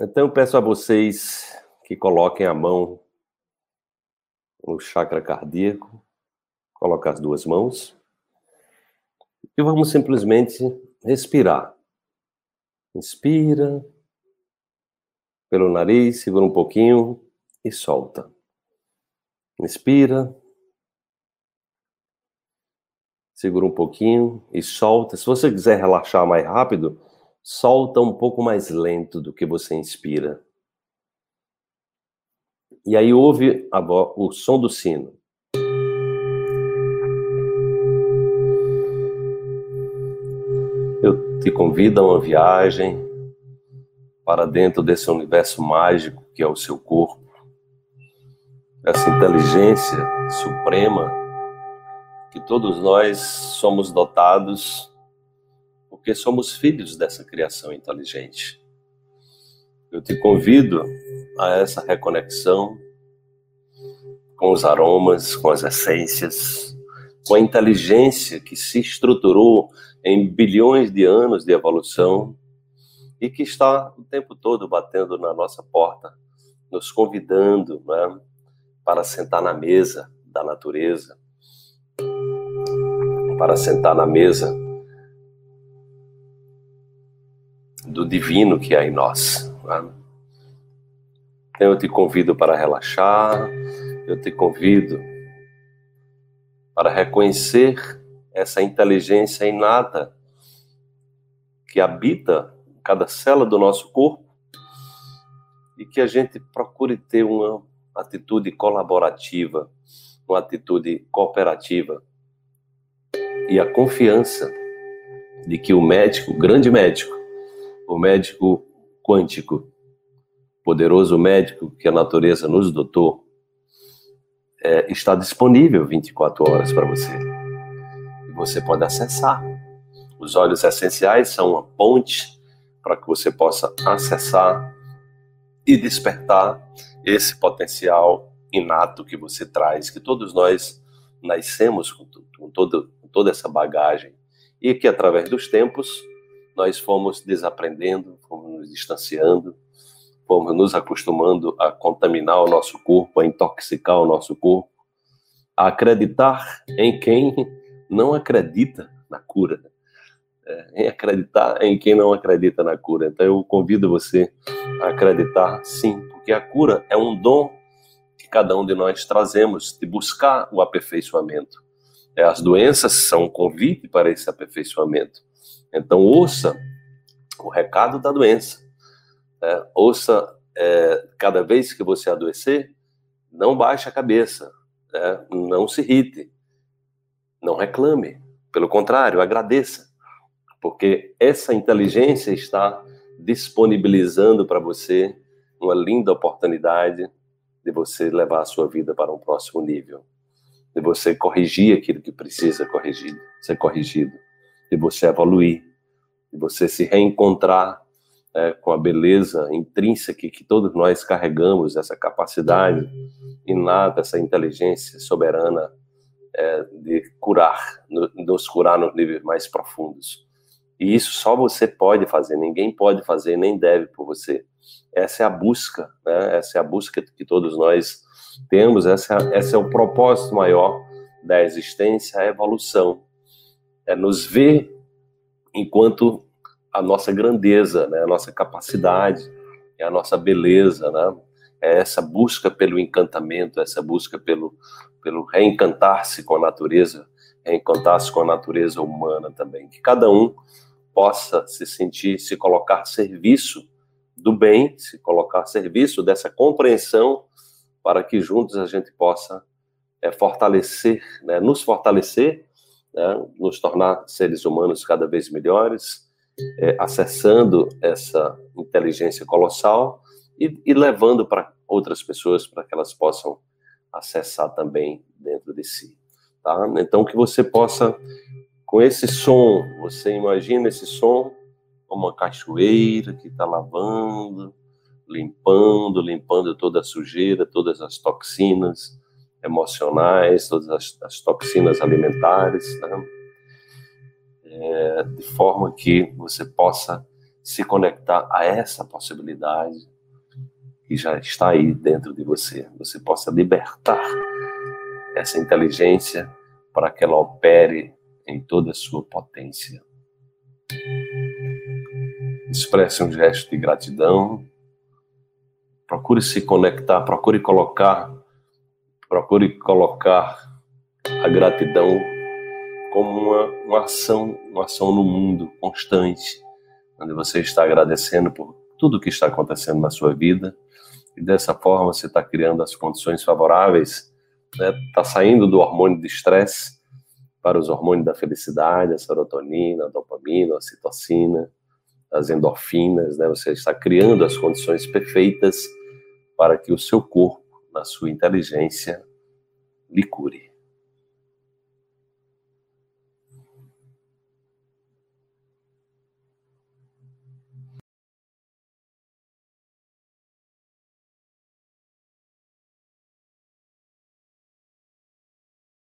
Então peço a vocês que coloquem a mão no chakra cardíaco, colocar as duas mãos e vamos simplesmente respirar. Inspira pelo nariz, segura um pouquinho e solta. Inspira. Segura um pouquinho e solta. Se você quiser relaxar mais rápido, solta um pouco mais lento do que você inspira. E aí ouve o som do sino. Eu te convido a uma viagem para dentro desse universo mágico que é o seu corpo, essa inteligência suprema que todos nós somos dotados porque somos filhos dessa criação inteligente. Eu te convido a essa reconexão com os aromas, com as essências, com a inteligência que se estruturou em bilhões de anos de evolução e que está o tempo todo batendo na nossa porta, nos convidando né, para sentar na mesa da natureza, para sentar na mesa do divino que há em nós. Né? Então eu te convido para relaxar, eu te convido para reconhecer essa inteligência inata que habita cada célula do nosso corpo e que a gente procure ter uma atitude colaborativa, uma atitude cooperativa e a confiança de que o médico, o grande médico, o médico quântico, poderoso médico que a natureza nos dotou, é, está disponível 24 horas para você. E você pode acessar. Os olhos essenciais são uma ponte para que você possa acessar e despertar esse potencial inato que você traz, que todos nós nascemos com, com, todo, com toda essa bagagem e que através dos tempos nós fomos desaprendendo, fomos nos distanciando, fomos nos acostumando a contaminar o nosso corpo, a intoxicar o nosso corpo, a acreditar em quem não acredita na cura em acreditar em quem não acredita na cura. Então eu convido você a acreditar sim, porque a cura é um dom que cada um de nós trazemos de buscar o aperfeiçoamento. É, as doenças são um convite para esse aperfeiçoamento. Então ouça o recado da doença. É, ouça é, cada vez que você adoecer, não baixe a cabeça, é, não se irrite, não reclame. Pelo contrário, agradeça. Porque essa inteligência está disponibilizando para você uma linda oportunidade de você levar a sua vida para um próximo nível, de você corrigir aquilo que precisa corrigir, ser corrigido, de você evoluir, de você se reencontrar é, com a beleza intrínseca que todos nós carregamos, essa capacidade inata, essa inteligência soberana é, de curar, nos curar nos níveis mais profundos. E isso só você pode fazer, ninguém pode fazer, nem deve por você. Essa é a busca, né? essa é a busca que todos nós temos, essa esse é o propósito maior da existência, a evolução. É nos ver enquanto a nossa grandeza, né? a nossa capacidade, é a nossa beleza, né? é essa busca pelo encantamento, essa busca pelo, pelo reencantar-se com a natureza, reencantar-se com a natureza humana também. Que cada um possa se sentir, se colocar serviço do bem, se colocar serviço dessa compreensão, para que juntos a gente possa é, fortalecer, né, nos fortalecer, né, nos tornar seres humanos cada vez melhores, é, acessando essa inteligência colossal e, e levando para outras pessoas para que elas possam acessar também dentro de si. Tá? Então, que você possa com esse som, você imagina esse som como uma cachoeira que está lavando, limpando, limpando toda a sujeira, todas as toxinas emocionais, todas as, as toxinas alimentares, né? é, de forma que você possa se conectar a essa possibilidade que já está aí dentro de você. Você possa libertar essa inteligência para que ela opere em toda a sua potência. Expresse um gesto de gratidão. Procure se conectar, procure colocar, procure colocar a gratidão como uma, uma ação, uma ação no mundo constante, onde você está agradecendo por tudo que está acontecendo na sua vida e dessa forma você está criando as condições favoráveis, está né? Tá saindo do hormônio de estresse para os hormônios da felicidade, a serotonina, a dopamina, a citocina, as endorfinas, né? Você está criando as condições perfeitas para que o seu corpo, na sua inteligência, lhe cure.